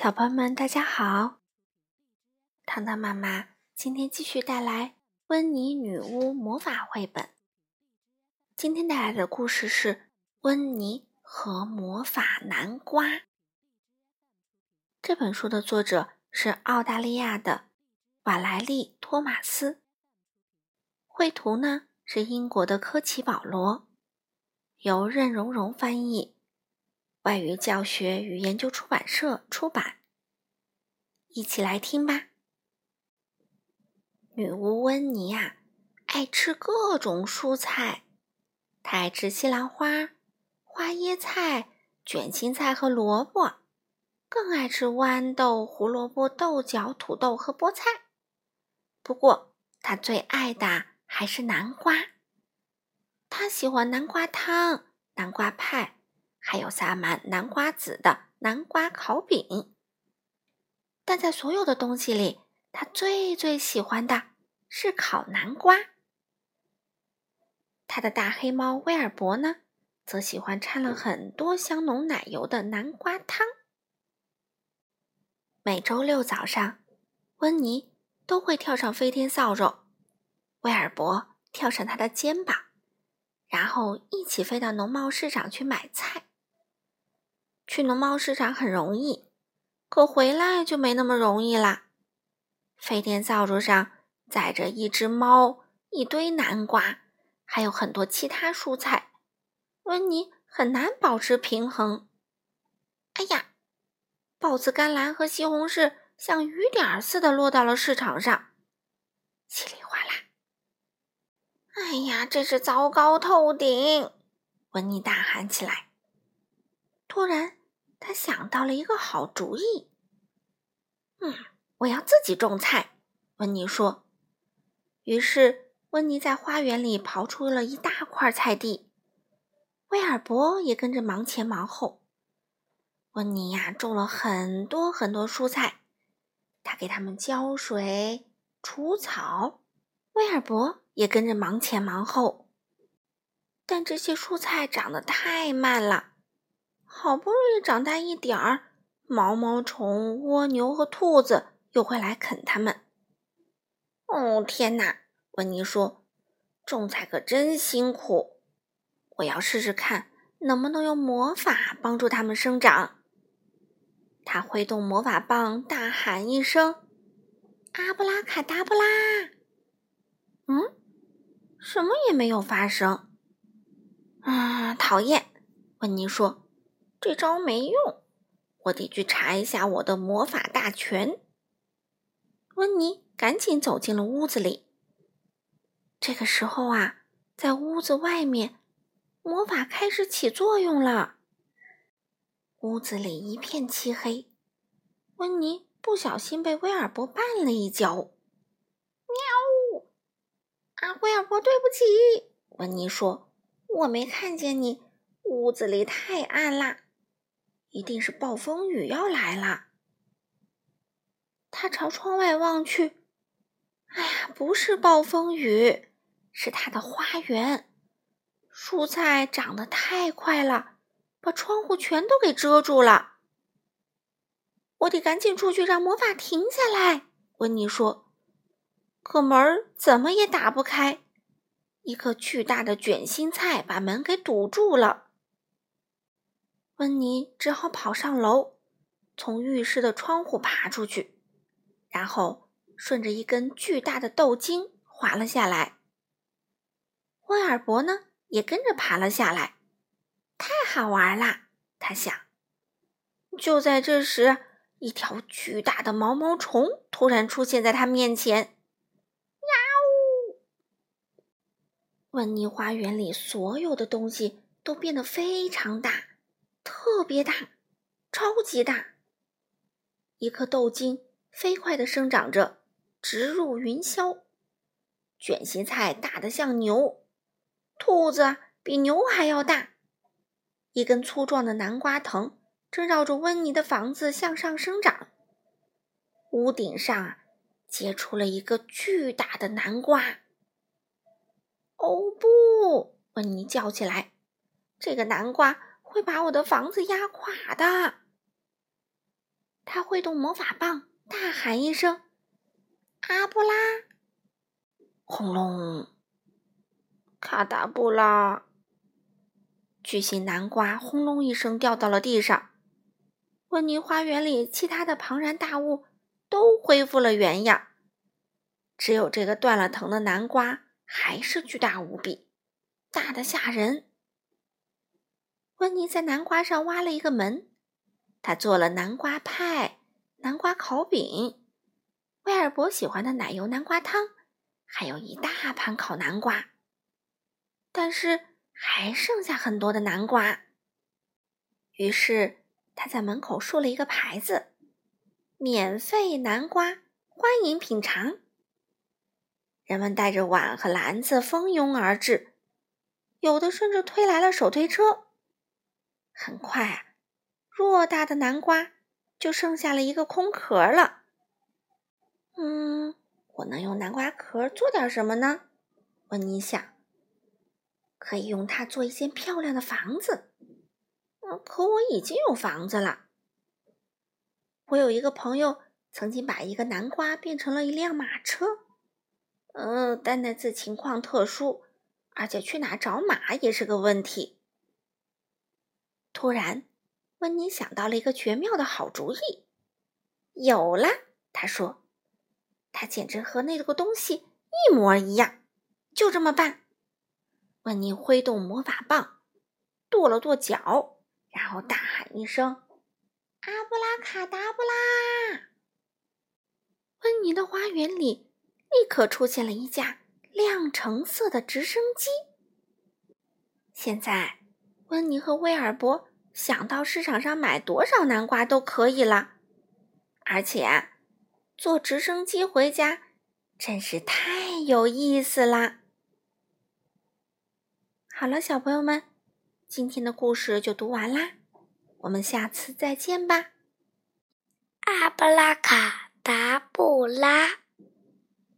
小朋友们，大家好！糖糖妈妈今天继续带来《温妮女巫魔法绘本》。今天带来的故事是《温妮和魔法南瓜》。这本书的作者是澳大利亚的瓦莱丽·托马斯，绘图呢是英国的科奇·保罗，由任蓉蓉翻译。外语教学与研究出版社出版。一起来听吧。女巫温妮呀，爱吃各种蔬菜，她爱吃西兰花、花椰菜、卷心菜和萝卜，更爱吃豌豆、胡萝卜、豆角、土豆和菠菜。不过，她最爱的还是南瓜。她喜欢南瓜汤、南瓜派。还有撒满南瓜籽的南瓜烤饼，但在所有的东西里，他最最喜欢的是烤南瓜。他的大黑猫威尔伯呢，则喜欢掺了很多香浓奶油的南瓜汤。每周六早上，温妮都会跳上飞天扫帚，威尔伯跳上他的肩膀，然后一起飞到农贸市场去买菜。去农贸市场很容易，可回来就没那么容易啦。飞天扫帚上载着一只猫、一堆南瓜，还有很多其他蔬菜，温妮很难保持平衡。哎呀，豹子、甘蓝和西红柿像雨点似的落到了市场上，稀里哗啦。哎呀，真是糟糕透顶！温妮大喊起来。突然。他想到了一个好主意。嗯，我要自己种菜。温妮说。于是，温妮在花园里刨出了一大块菜地。威尔伯也跟着忙前忙后。温妮呀，种了很多很多蔬菜，他给他们浇水、除草。威尔伯也跟着忙前忙后。但这些蔬菜长得太慢了。好不容易长大一点儿，毛毛虫、蜗牛和兔子又会来啃它们。哦，天哪！温妮说：“种菜可真辛苦，我要试试看能不能用魔法帮助它们生长。”他挥动魔法棒，大喊一声：“阿布拉卡达布拉！”嗯，什么也没有发生。啊，讨厌！温妮说。这招没用，我得去查一下我的魔法大全。温妮赶紧走进了屋子里。这个时候啊，在屋子外面，魔法开始起作用了。屋子里一片漆黑，温妮不小心被威尔伯绊了一跤。喵！啊，威尔伯，对不起。温妮说：“我没看见你，屋子里太暗啦。”一定是暴风雨要来了。他朝窗外望去，哎呀，不是暴风雨，是他的花园。蔬菜长得太快了，把窗户全都给遮住了。我得赶紧出去，让魔法停下来。温妮说：“可门怎么也打不开，一颗巨大的卷心菜把门给堵住了。”温妮只好跑上楼，从浴室的窗户爬出去，然后顺着一根巨大的豆茎滑了下来。威尔伯呢，也跟着爬了下来。太好玩啦，他想。就在这时，一条巨大的毛毛虫突然出现在他面前。呀呜！温妮花园里所有的东西都变得非常大。特别大，超级大！一颗豆茎飞快地生长着，直入云霄。卷心菜大得像牛，兔子比牛还要大。一根粗壮的南瓜藤正绕着温妮的房子向上生长。屋顶上结出了一个巨大的南瓜。哦不！温妮叫起来：“这个南瓜！”会把我的房子压垮的。他挥动魔法棒，大喊一声：“阿布拉！”轰隆！卡达布拉！巨型南瓜轰隆一声掉到了地上。温妮花园里其他的庞然大物都恢复了原样，只有这个断了藤的南瓜还是巨大无比，大的吓人。温妮在南瓜上挖了一个门，他做了南瓜派、南瓜烤饼、威尔伯喜欢的奶油南瓜汤，还有一大盘烤南瓜。但是还剩下很多的南瓜，于是。他在门口竖了一个牌子：“免费南瓜，欢迎品尝。”人们带着碗和篮子蜂拥而至，有的甚至推来了手推车。很快啊，偌大的南瓜就剩下了一个空壳了。嗯，我能用南瓜壳做点什么呢？温妮想。可以用它做一间漂亮的房子。嗯可我已经有房子了。我有一个朋友曾经把一个南瓜变成了一辆马车。嗯，但那次情况特殊，而且去哪找马也是个问题。突然，温妮想到了一个绝妙的好主意。有了，他说：“它简直和那个东西一模一样。”就这么办。温妮挥动魔法棒，跺了跺脚。然后大喊一声：“阿布拉卡达布拉！”温妮的花园里立刻出现了一架亮橙色的直升机。现在，温妮和威尔伯想到市场上买多少南瓜都可以了，而且啊坐直升机回家真是太有意思啦！好了，小朋友们。今天的故事就读完啦，我们下次再见吧。阿布拉卡达布拉。